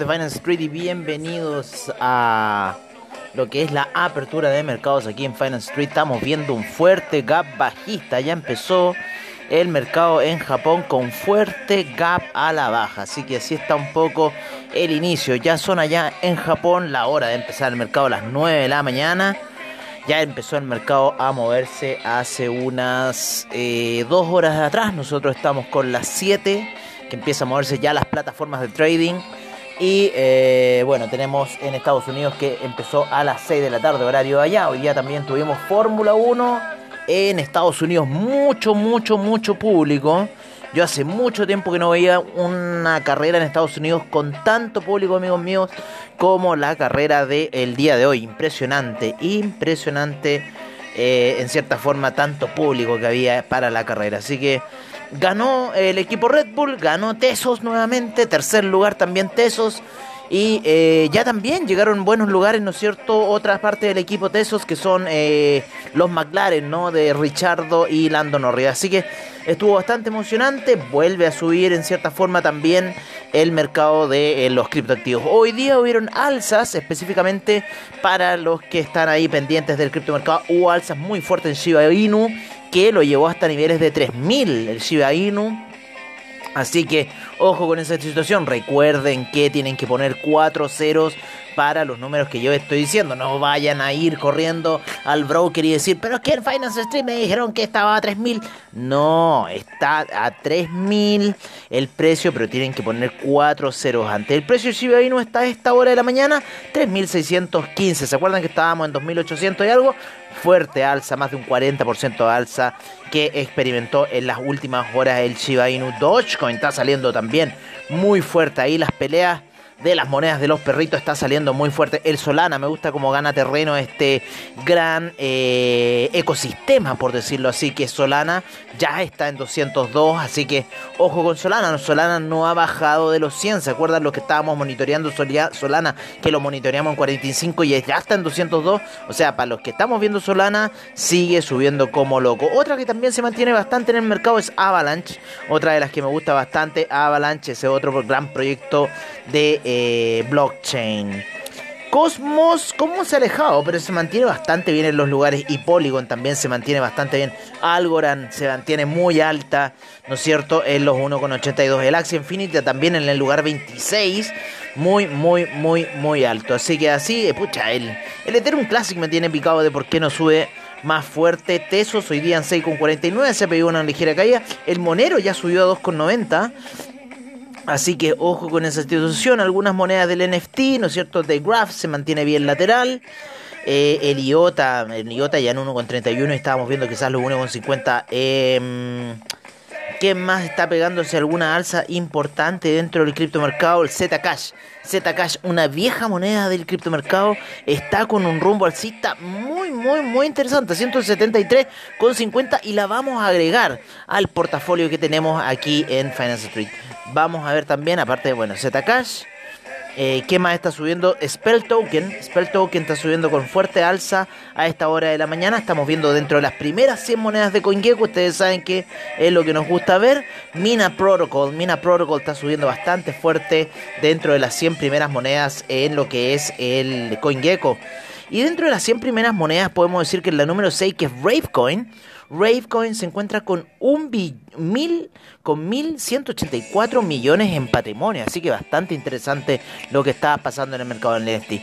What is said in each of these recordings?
de Finance Street y bienvenidos a lo que es la apertura de mercados aquí en Finance Street. Estamos viendo un fuerte gap bajista. Ya empezó el mercado en Japón con fuerte gap a la baja. Así que así está un poco el inicio. Ya son allá en Japón la hora de empezar el mercado a las 9 de la mañana. Ya empezó el mercado a moverse hace unas eh, dos horas atrás. Nosotros estamos con las 7 que empieza a moverse ya las plataformas de trading. Y eh, bueno, tenemos en Estados Unidos que empezó a las 6 de la tarde, horario de allá. Hoy día también tuvimos Fórmula 1 en Estados Unidos. Mucho, mucho, mucho público. Yo hace mucho tiempo que no veía una carrera en Estados Unidos con tanto público, amigos míos, como la carrera del día de hoy. Impresionante, impresionante. Eh, en cierta forma, tanto público que había para la carrera. Así que ganó el equipo Red Bull, ganó Tesos nuevamente, tercer lugar también Tesos. Y eh, ya también llegaron buenos lugares, ¿no es cierto? Otras partes del equipo Tesos que son eh, los McLaren, ¿no? De Richardo y Lando Norris. Así que estuvo bastante emocionante. Vuelve a subir en cierta forma también el mercado de eh, los criptoactivos. Hoy día hubieron alzas, específicamente para los que están ahí pendientes del criptomercado. Hubo alzas muy fuertes en Shiba Inu que lo llevó hasta niveles de 3000 el Shiba Inu. Así que ojo con esa situación. Recuerden que tienen que poner cuatro ceros para los números que yo estoy diciendo. No vayan a ir corriendo al broker y decir, pero es que en Finance Street me dijeron que estaba a 3000. No, está a 3000 el precio, pero tienen que poner cuatro ceros antes. El precio de Shiba Inu está a esta hora de la mañana, 3615. ¿Se acuerdan que estábamos en 2800 y algo? fuerte alza, más de un 40% alza que experimentó en las últimas horas el Shiba Inu. Dogecoin está saliendo también muy fuerte ahí las peleas de las monedas de los perritos está saliendo muy fuerte. El Solana me gusta como gana terreno este gran eh, ecosistema, por decirlo así, que Solana ya está en 202, así que ojo con Solana. Solana no ha bajado de los 100, ¿se acuerdan lo que estábamos monitoreando Solana? Que lo monitoreamos en 45 y ya está en 202. O sea, para los que estamos viendo Solana, sigue subiendo como loco. Otra que también se mantiene bastante en el mercado es Avalanche. Otra de las que me gusta bastante, Avalanche, ese otro gran proyecto de eh, blockchain. Cosmos, ¿cómo se ha alejado? Pero se mantiene bastante bien en los lugares. Y Polygon también se mantiene bastante bien. Algorand se mantiene muy alta, ¿no es cierto? En los 1,82. El Axie Infinity también en el lugar 26. Muy, muy, muy, muy alto. Así que así, eh, pucha, el, el Ethereum Classic me tiene picado de por qué no sube más fuerte. Tesos hoy día en 6,49. Se pegó una ligera caída. El Monero ya subió a 2,90. Así que ojo con esa situación. Algunas monedas del NFT, ¿no es cierto? De Graph se mantiene bien lateral. Eh, el IOTA, el IOTA ya en 1,31 estábamos viendo quizás los 1,50. Eh, ¿Qué más está pegándose alguna alza importante dentro del criptomercado? El Zcash. Zcash, una vieja moneda del criptomercado, está con un rumbo alcista muy, muy, muy interesante. 173,50 y la vamos a agregar al portafolio que tenemos aquí en Finance Street. Vamos a ver también, aparte de, bueno, Zcash. Eh, ¿Qué más está subiendo? Spell Token. Spell Token está subiendo con fuerte alza a esta hora de la mañana. Estamos viendo dentro de las primeras 100 monedas de CoinGecko. Ustedes saben que es lo que nos gusta ver. Mina Protocol. Mina Protocol está subiendo bastante fuerte dentro de las 100 primeras monedas en lo que es el CoinGecko. Y dentro de las 100 primeras monedas podemos decir que la número 6, que es Ravecoin, Ravecoin se encuentra con un mil, con 1.184 millones en patrimonio. Así que bastante interesante lo que está pasando en el mercado del NFT.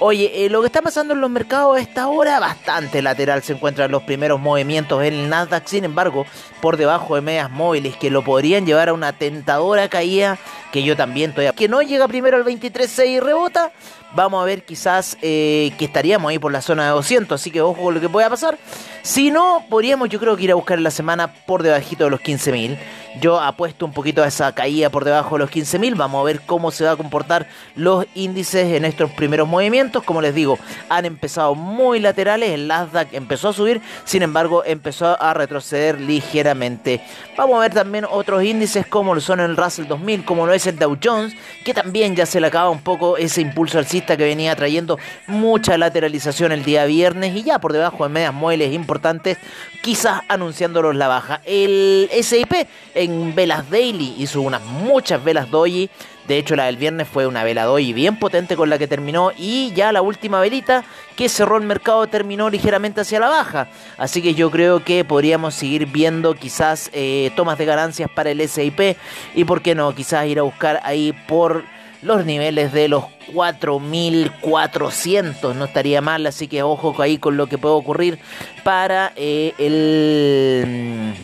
Oye, eh, lo que está pasando en los mercados a esta hora, bastante lateral. Se encuentran los primeros movimientos en el Nasdaq. Sin embargo, por debajo de medias móviles que lo podrían llevar a una tentadora caída. Que yo también todavía. Que no llega primero al 23.6 y rebota vamos a ver quizás eh, que estaríamos ahí por la zona de 200, así que ojo con lo que pueda pasar. Si no, podríamos yo creo que ir a buscar en la semana por debajito de los 15.000. Yo apuesto un poquito a esa caída por debajo de los 15.000. Vamos a ver cómo se va a comportar los índices en estos primeros movimientos. Como les digo, han empezado muy laterales. El Nasdaq empezó a subir, sin embargo, empezó a retroceder ligeramente. Vamos a ver también otros índices como lo son el Russell 2000, como lo es el Dow Jones, que también ya se le acaba un poco ese impulso alcista que venía trayendo mucha lateralización el día viernes y ya por debajo de medias muebles importantes, quizás anunciándolos la baja. El SIP velas daily hizo unas muchas velas doji De hecho, la del viernes fue una vela y bien potente con la que terminó. Y ya la última velita que cerró el mercado terminó ligeramente hacia la baja. Así que yo creo que podríamos seguir viendo quizás eh, tomas de ganancias para el SIP. Y por qué no, quizás ir a buscar ahí por los niveles de los 4.400. No estaría mal, así que ojo ahí con lo que puede ocurrir para eh, el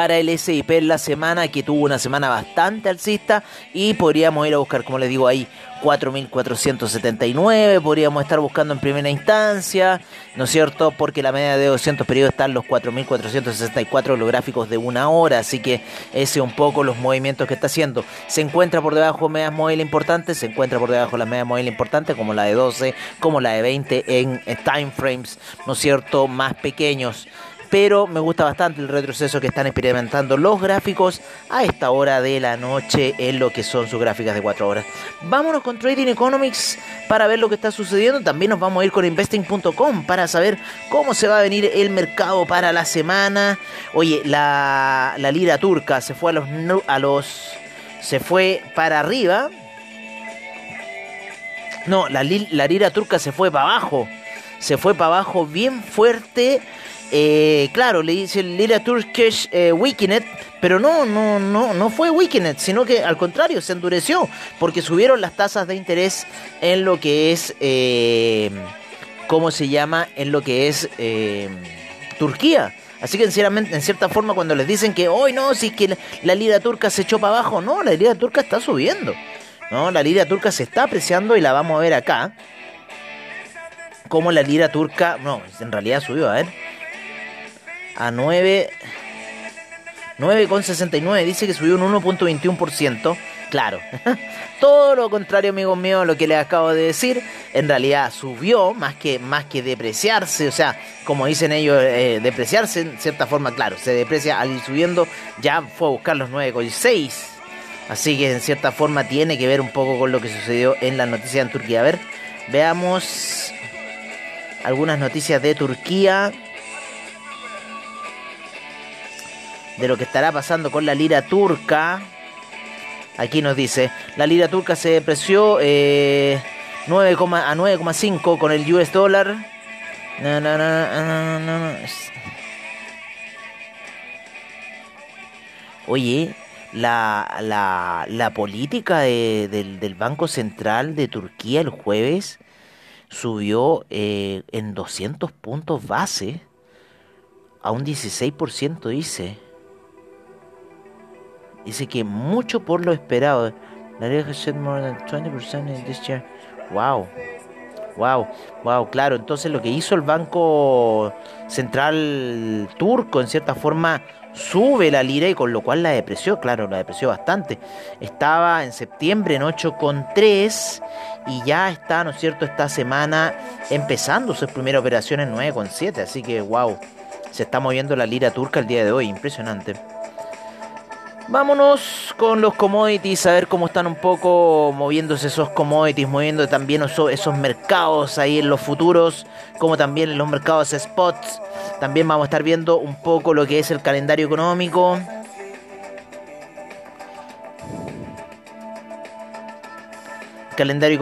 para el SIP en la semana, que tuvo una semana bastante alcista y podríamos ir a buscar, como les digo ahí, 4.479, podríamos estar buscando en primera instancia, ¿no es cierto? Porque la media de 200 periodos está en los 4.464 los gráficos de una hora, así que ese un poco los movimientos que está haciendo. Se encuentra por debajo de medias móviles importantes, se encuentra por debajo de las medias móviles importantes, como la de 12, como la de 20 en time frames, ¿no es cierto? Más pequeños pero me gusta bastante el retroceso que están experimentando los gráficos a esta hora de la noche en lo que son sus gráficas de 4 horas. Vámonos con Trading Economics para ver lo que está sucediendo. También nos vamos a ir con investing.com para saber cómo se va a venir el mercado para la semana. Oye, la, lira turca se fue a los, a los se fue para arriba. No, la, la lira turca se fue para abajo. Se fue para abajo bien fuerte eh, claro, le dice Lira Turkish eh, Wikinet, pero no, no, no, no fue Wikinet, sino que al contrario, se endureció, porque subieron las tasas de interés en lo que es, eh, ¿cómo se llama? En lo que es eh, Turquía. Así que sinceramente, en cierta forma, cuando les dicen que hoy no, si es que la, lira turca se echó para abajo, no, la lira turca está subiendo. No, la lira turca se está apreciando y la vamos a ver acá. Como la lira turca, no, en realidad subió, a ver a 9. 9,69 dice que subió un 1.21%. Claro, todo lo contrario, amigos míos, a lo que les acabo de decir. En realidad subió más que, más que depreciarse. O sea, como dicen ellos, eh, depreciarse en cierta forma, claro, se deprecia al ir subiendo. Ya fue a buscar los 9,6. Así que en cierta forma tiene que ver un poco con lo que sucedió en la noticia en Turquía. A ver, veamos algunas noticias de Turquía. De lo que estará pasando con la lira turca. Aquí nos dice, la lira turca se depreció eh, 9, a 9,5 con el US dólar. Oye, la, la, la política de, del, del, Banco Central de Turquía el jueves subió eh, en 200 puntos base a un 16%, dice. Dice que mucho por lo esperado. La has more than 20% in this year. Wow. Wow, wow, claro. Entonces lo que hizo el Banco Central Turco, en cierta forma, sube la lira y con lo cual la depreció, claro, la depreció bastante. Estaba en septiembre en 8,3 y ya está, ¿no es cierto?, esta semana empezando sus primeras operaciones en 9,7. Así que, wow, se está moviendo la lira turca el día de hoy, impresionante. Vámonos con los commodities, a ver cómo están un poco moviéndose esos commodities, moviendo también esos, mercados ahí en los futuros, como también en los mercados spots. También vamos a estar viendo un poco lo que es el calendario económico. calendario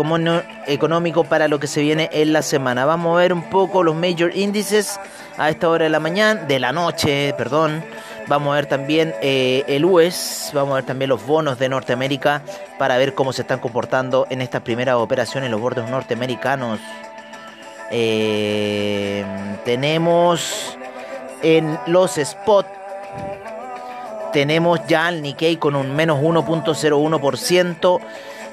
económico para lo que se viene en la semana. Vamos a ver un poco los major índices a esta hora de la mañana, de la noche, perdón. Vamos a ver también eh, el US, vamos a ver también los bonos de Norteamérica para ver cómo se están comportando en estas primeras operaciones los bordes norteamericanos. Eh, tenemos en los spot, tenemos ya al Nikkei con un menos 1.01%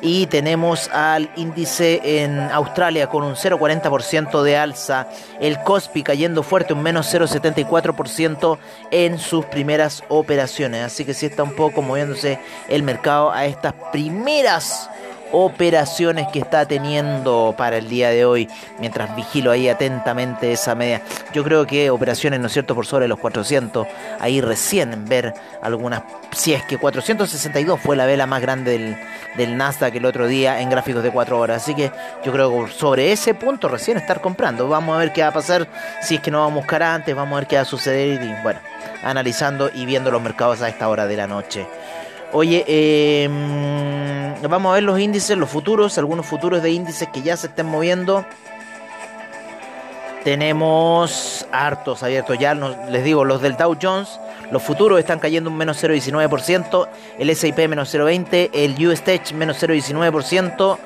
y tenemos al índice en Australia con un 0,40% de alza, el Cospi cayendo fuerte un menos 0,74% en sus primeras operaciones, así que sí está un poco moviéndose el mercado a estas primeras operaciones que está teniendo para el día de hoy, mientras vigilo ahí atentamente esa media. Yo creo que operaciones, ¿no es cierto?, por sobre los 400, ahí recién ver algunas, si es que 462 fue la vela más grande del, del Nasdaq el otro día en gráficos de 4 horas, así que yo creo que sobre ese punto recién estar comprando. Vamos a ver qué va a pasar, si es que no vamos a buscar antes, vamos a ver qué va a suceder y bueno, analizando y viendo los mercados a esta hora de la noche. Oye, em, vamos a ver los índices, los futuros, algunos futuros de índices que ya se estén moviendo. Tenemos hartos abiertos ya, les digo, los del Dow Jones, los futuros están cayendo un menos 0,19%, el S&P menos 0,20%, el US Tech menos 0,19%,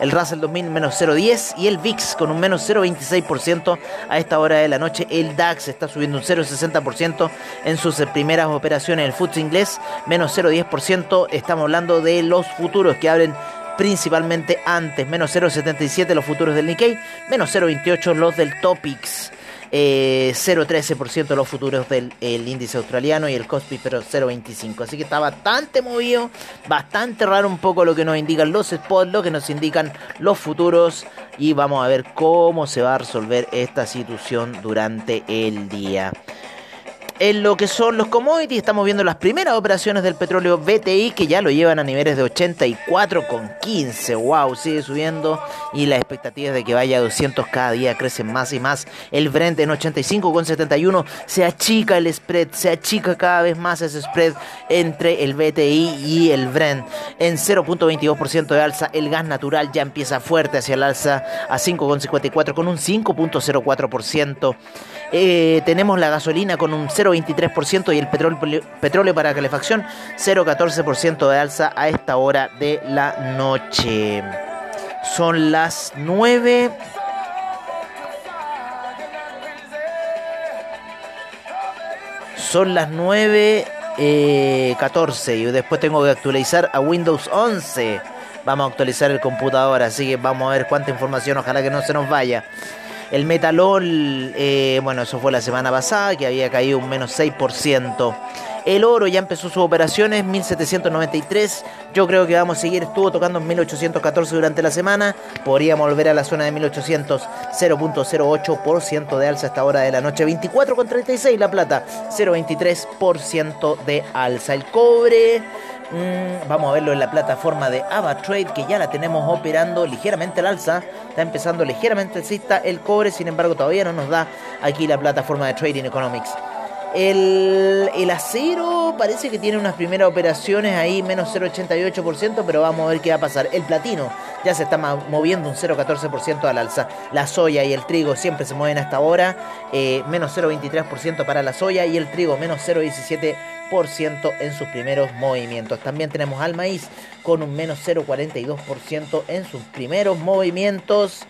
el Russell 2000 menos 0,10% y el VIX con un menos 0,26% a esta hora de la noche. El DAX está subiendo un 0,60% en sus primeras operaciones. El FTSE inglés menos 0,10%. Estamos hablando de los futuros que abren principalmente antes. Menos 0,77 los futuros del Nikkei, menos 0,28 los del Topix. 0,13% eh, los futuros del índice australiano y el Cospi, pero 0,25. Así que está bastante movido, bastante raro un poco lo que nos indican los spots, lo que nos indican los futuros. Y vamos a ver cómo se va a resolver esta situación durante el día en lo que son los commodities. Estamos viendo las primeras operaciones del petróleo BTI que ya lo llevan a niveles de 84,15. Wow, sigue subiendo y las expectativas de que vaya a 200 cada día crecen más y más. El Brent en 85,71 se achica el spread, se achica cada vez más ese spread entre el BTI y el Brent. En 0.22% de alza, el gas natural ya empieza fuerte hacia el alza a 5,54 con un 5.04%. Eh, tenemos la gasolina con un 0,23% y el petróleo, para calefacción 0,14% de alza a esta hora de la noche. Son las 9. Son las 9. 14 eh, y después tengo que actualizar a Windows 11 vamos a actualizar el computador así que vamos a ver cuánta información ojalá que no se nos vaya el metalol, eh, bueno, eso fue la semana pasada, que había caído un menos 6%. El oro ya empezó sus operaciones, 1793. Yo creo que vamos a seguir, estuvo tocando en 1814 durante la semana. Podríamos volver a la zona de 1800, 0.08% de alza a esta hora de la noche. 24,36 la plata, 0.23% de alza. El cobre Mm, vamos a verlo en la plataforma de AvaTrade que ya la tenemos operando ligeramente al alza. Está empezando ligeramente alcista el cobre, sin embargo todavía no nos da aquí la plataforma de Trading Economics. El, el, acero parece que tiene unas primeras operaciones ahí, menos 0,88%, pero vamos a ver qué va a pasar. El platino ya se está moviendo un 0,14% al alza. La soya y el trigo siempre se mueven hasta ahora, eh, menos 0,23% para la soya y el trigo menos 0,17% en sus primeros movimientos. También tenemos al maíz con un menos 0,42% en sus primeros movimientos.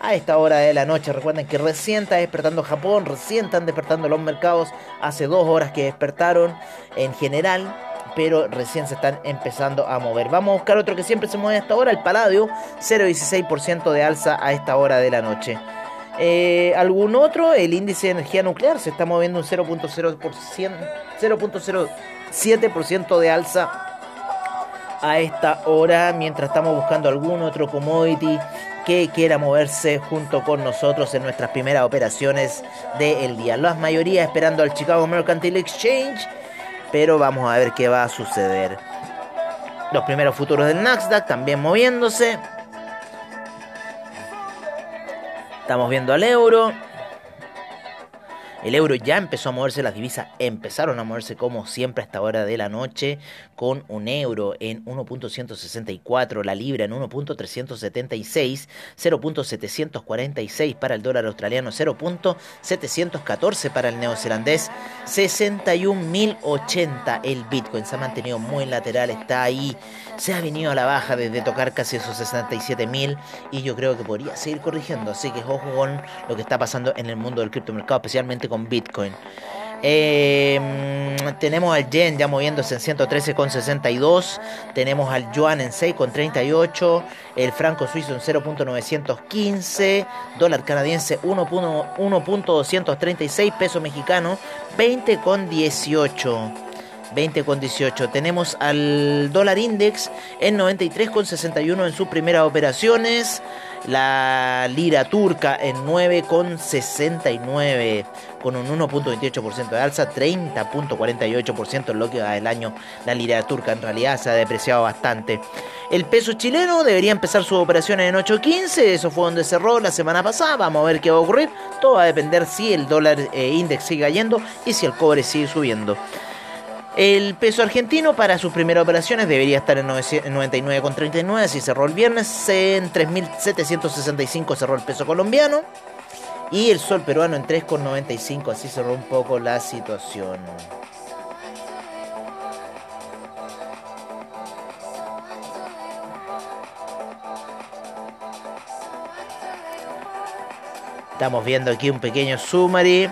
A esta hora de la noche, recuerden que recién está despertando Japón, recién están despertando los mercados, hace dos horas que despertaron en general, pero recién se están empezando a mover. Vamos a buscar otro que siempre se mueve hasta ahora, el Paladio, 0,16% de alza a esta hora de la noche. Eh, ¿Algún otro? El índice de energía nuclear se está moviendo un 0.07% de alza a esta hora, mientras estamos buscando algún otro commodity que quiera moverse junto con nosotros en nuestras primeras operaciones del día. La mayoría esperando al Chicago Mercantile Exchange, pero vamos a ver qué va a suceder. Los primeros futuros del Nasdaq también moviéndose. Estamos viendo al euro. El euro ya empezó a moverse, las divisas empezaron a moverse como siempre a esta hora de la noche, con un euro en 1.164, la libra en 1.376, 0.746 para el dólar australiano, 0.714 para el neozelandés, 61.080 el bitcoin, se ha mantenido muy lateral, está ahí se ha venido a la baja desde tocar casi esos 67 mil y yo creo que podría seguir corrigiendo. Así que ojo con lo que está pasando en el mundo del criptomercado, especialmente con Bitcoin. Em, tenemos al yen ya moviéndose en 113,62. Tenemos al yuan en 6,38. El franco suizo en 0.915. Dólar canadiense 1.236. Peso mexicano 20,18. 20 con 18. Tenemos al dólar index en 93 con 61 en sus primeras operaciones. La lira turca en 9 con 69 con un 1.28% de alza, 30.48% en lo que va del año. La lira turca en realidad se ha depreciado bastante. El peso chileno debería empezar sus operaciones en 8.15, eso fue donde cerró la semana pasada, vamos a ver qué va a ocurrir. Todo va a depender si el dólar eh, index sigue cayendo y si el cobre sigue subiendo. El peso argentino para sus primeras operaciones debería estar en 99,39 si cerró el viernes, en 3.765 cerró el peso colombiano y el sol peruano en 3,95, así cerró un poco la situación. Estamos viendo aquí un pequeño summary.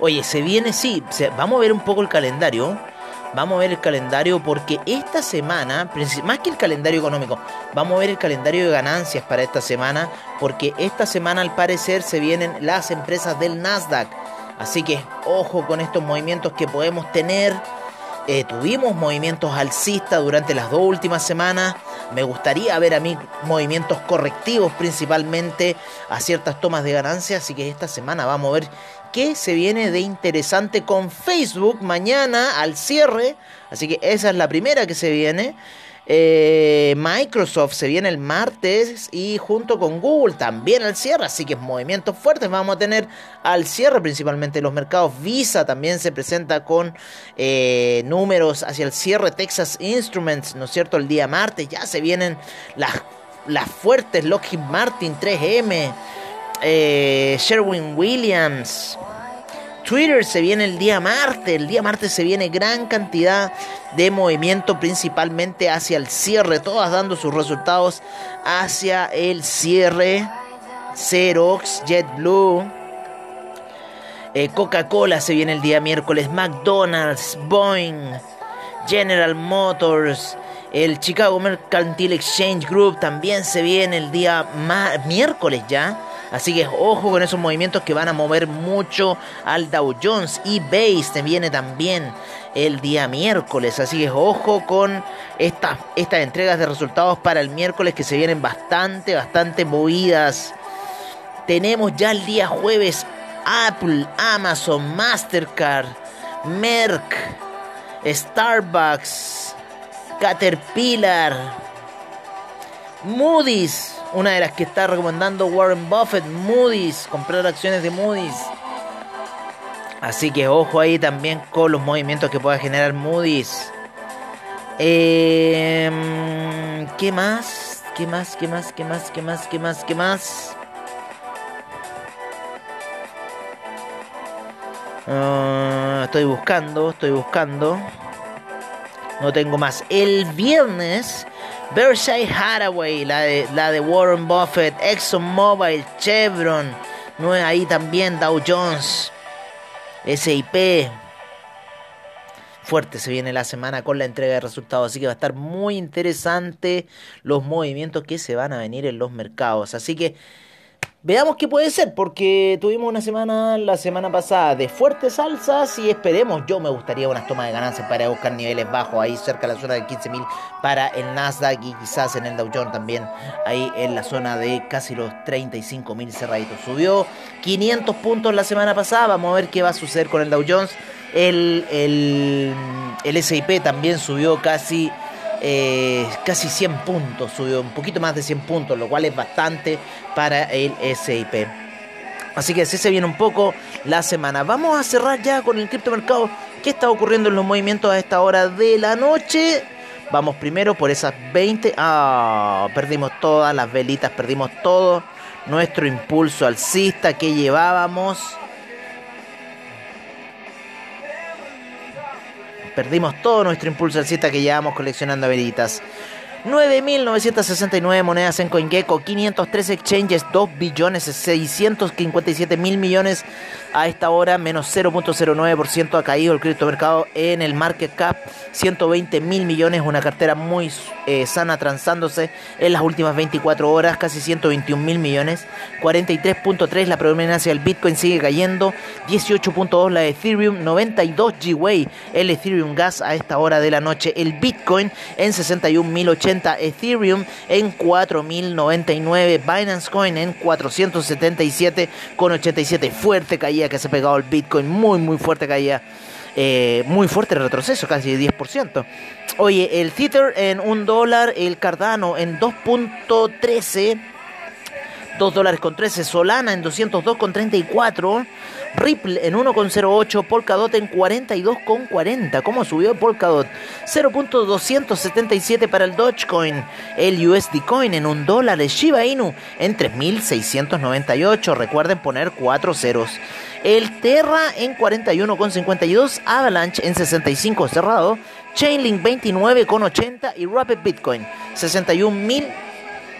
Oye, se viene, sí, vamos a ver un poco el calendario. Vamos a ver el calendario porque esta semana, más que el calendario económico, vamos a ver el calendario de ganancias para esta semana porque esta semana al parecer se vienen las empresas del Nasdaq. Así que ojo con estos movimientos que podemos tener. Eh, tuvimos movimientos alcistas durante las dos últimas semanas. Me gustaría ver a mí movimientos correctivos principalmente a ciertas tomas de ganancias. Así que esta semana vamos a ver qué se viene de interesante con Facebook mañana al cierre. Así que esa es la primera que se viene. Eh, Microsoft se viene el martes y junto con Google también al cierre, así que movimientos fuertes vamos a tener al cierre, principalmente los mercados. Visa también se presenta con eh, números hacia el cierre. Texas Instruments, ¿no es cierto? El día martes ya se vienen las, las fuertes Lockheed Martin 3M, eh, Sherwin Williams. Twitter se viene el día martes. El día martes se viene gran cantidad de movimiento, principalmente hacia el cierre. Todas dando sus resultados hacia el cierre. Xerox, JetBlue. Eh, Coca-Cola se viene el día miércoles. McDonald's, Boeing, General Motors. El Chicago Mercantile Exchange Group también se viene el día miércoles ya. Así que ojo con esos movimientos que van a mover mucho al Dow Jones. Y Base viene también el día miércoles. Así que ojo con estas entregas de resultados para el miércoles que se vienen bastante, bastante movidas. Tenemos ya el día jueves Apple, Amazon, Mastercard, Merck, Starbucks, Caterpillar, Moody's una de las que está recomendando Warren Buffett, Moody's, comprar acciones de Moody's. Así que ojo ahí también con los movimientos que pueda generar Moody's. Em, ¿Qué más? ¿Qué más? ¿Qué más? ¿Qué más? ¿Qué más? ¿Qué más? ¿Qué más? Ah, estoy buscando, estoy buscando. No tengo más. El viernes Berkshire Hathaway, la de, la de Warren Buffett, ExxonMobil, Chevron, no ahí también Dow Jones, SIP. Fuerte se viene la semana con la entrega de resultados, así que va a estar muy interesante los movimientos que se van a venir en los mercados. Así que Veamos qué puede ser, porque tuvimos una semana la semana pasada de fuertes alzas y esperemos, yo me gustaría unas tomas de ganancias para buscar niveles bajos ahí cerca de la zona de 15.000 para el Nasdaq y quizás en el Dow Jones también ahí en la zona de casi los 35.000 cerraditos. Subió 500 puntos la semana pasada, vamos a ver qué va a suceder con el Dow Jones. El, el, el S&P también subió casi eh, casi 100 puntos, subió un poquito más de 100 puntos, lo cual es bastante para el SIP. Así que así se viene un poco la semana. Vamos a cerrar ya con el criptomercado. ¿Qué está ocurriendo en los movimientos a esta hora de la noche? Vamos primero por esas 20. Ah, perdimos todas las velitas, perdimos todo nuestro impulso alcista que llevábamos. Perdimos todo nuestro impulso alcista que llevamos coleccionando veritas. 9.969 monedas en CoinGecko, 503 exchanges, 2 billones 657 mil millones a esta hora, menos 0.09% ha caído el criptomercado en el market cap, 120 mil millones, una cartera muy eh, sana transándose en las últimas 24 horas, casi 121 mil millones, 43.3 la predominancia del Bitcoin sigue cayendo, 18.2 la Ethereum, 92 G-Way el Ethereum Gas a esta hora de la noche, el Bitcoin en 61.080, Ethereum en 4.099, Binance Coin en 477 con 87, fuerte caída que se ha pegado el Bitcoin, muy, muy fuerte caía. Eh, muy fuerte retroceso, casi 10%. Oye, el Tether en un dólar, el Cardano en 2.13. 2 dólares con 13. Solana en 202 con 34. Ripple en 1,08. Polkadot en 42,40. ¿Cómo subió Polkadot? 0.277 para el Dogecoin. El USD Coin en 1 dólar. El Shiba Inu en 3.698. Recuerden poner 4 ceros. El Terra en 41,52. Avalanche en 65 cerrado. Chainlink 29,80 y Rapid Bitcoin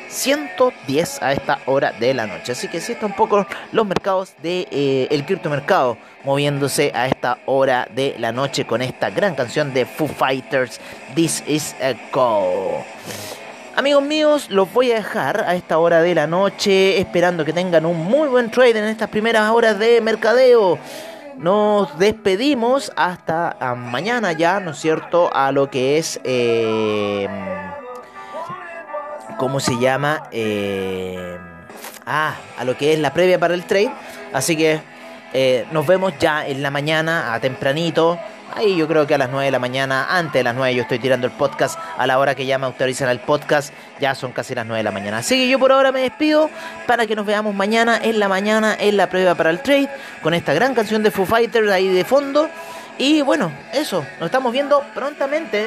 61.110 a esta hora de la noche. Así que sí está un poco los mercados del de, eh, criptomercado moviéndose a esta hora de la noche con esta gran canción de Foo Fighters, This is a Call. Amigos míos, los voy a dejar a esta hora de la noche esperando que tengan un muy buen trade en estas primeras horas de mercadeo nos despedimos hasta ah, mañana ya, ¿no es cierto? A lo que es... Eh, ¿Cómo se llama? Eh, ah, a lo que es la previa para el trade. Así que eh, nos vemos ya en la mañana, a tempranito. Ahí yo creo que a las 9 de la mañana, antes de las 9 yo estoy tirando el podcast, a la hora que ya me autorizan el podcast, ya son casi las 9 de la mañana. Así que yo por ahora me despido para que nos veamos mañana en la mañana en la prueba para el trade, con esta gran canción de Foo Fighters ahí de fondo. Y bueno, eso, nos estamos viendo prontamente.